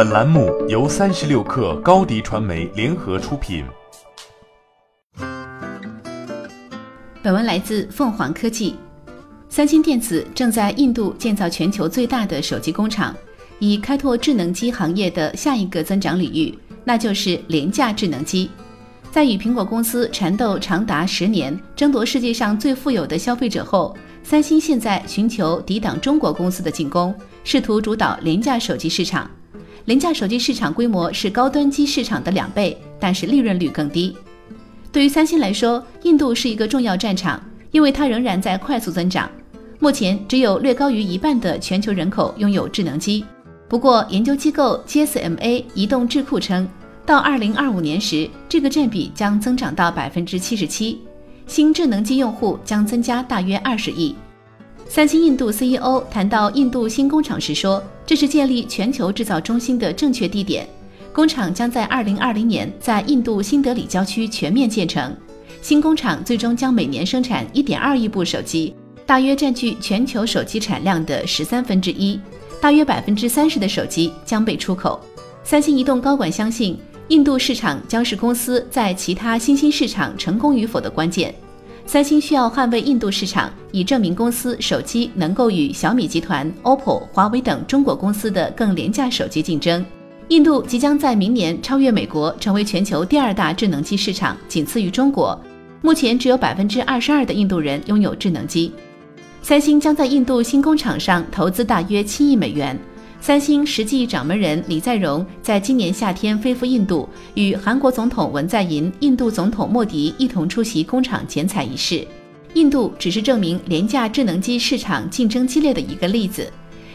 本栏目由三十六氪高低传媒联合出品。本文来自凤凰科技。三星电子正在印度建造全球最大的手机工厂，以开拓智能机行业的下一个增长领域，那就是廉价智能机。在与苹果公司缠斗长达十年，争夺世界上最富有的消费者后，三星现在寻求抵挡中国公司的进攻，试图主导廉价手机市场。廉价手机市场规模是高端机市场的两倍，但是利润率更低。对于三星来说，印度是一个重要战场，因为它仍然在快速增长。目前只有略高于一半的全球人口拥有智能机。不过，研究机构 GSMA 移动智库称。到二零二五年时，这个占比将增长到百分之七十七，新智能机用户将增加大约二十亿。三星印度 CEO 谈到印度新工厂时说：“这是建立全球制造中心的正确地点，工厂将在二零二零年在印度新德里郊区全面建成。新工厂最终将每年生产一点二亿部手机，大约占据全球手机产量的十三分之一，大约百分之三十的手机将被出口。”三星移动高管相信。印度市场将是公司在其他新兴市场成功与否的关键。三星需要捍卫印度市场，以证明公司手机能够与小米集团、OPPO、华为等中国公司的更廉价手机竞争。印度即将在明年超越美国，成为全球第二大智能机市场，仅次于中国。目前只有百分之二十二的印度人拥有智能机。三星将在印度新工厂上投资大约七亿美元。三星实际掌门人李在镕在今年夏天飞赴印度，与韩国总统文在寅、印度总统莫迪一同出席工厂剪彩仪式。印度只是证明廉价智能机市场竞争激烈的一个例子。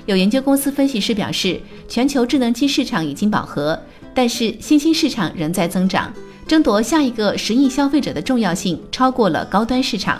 有研究公司分析师表示，全球智能机市场已经饱和，但是新兴市场仍在增长，争夺下一个十亿消费者的重要性超过了高端市场。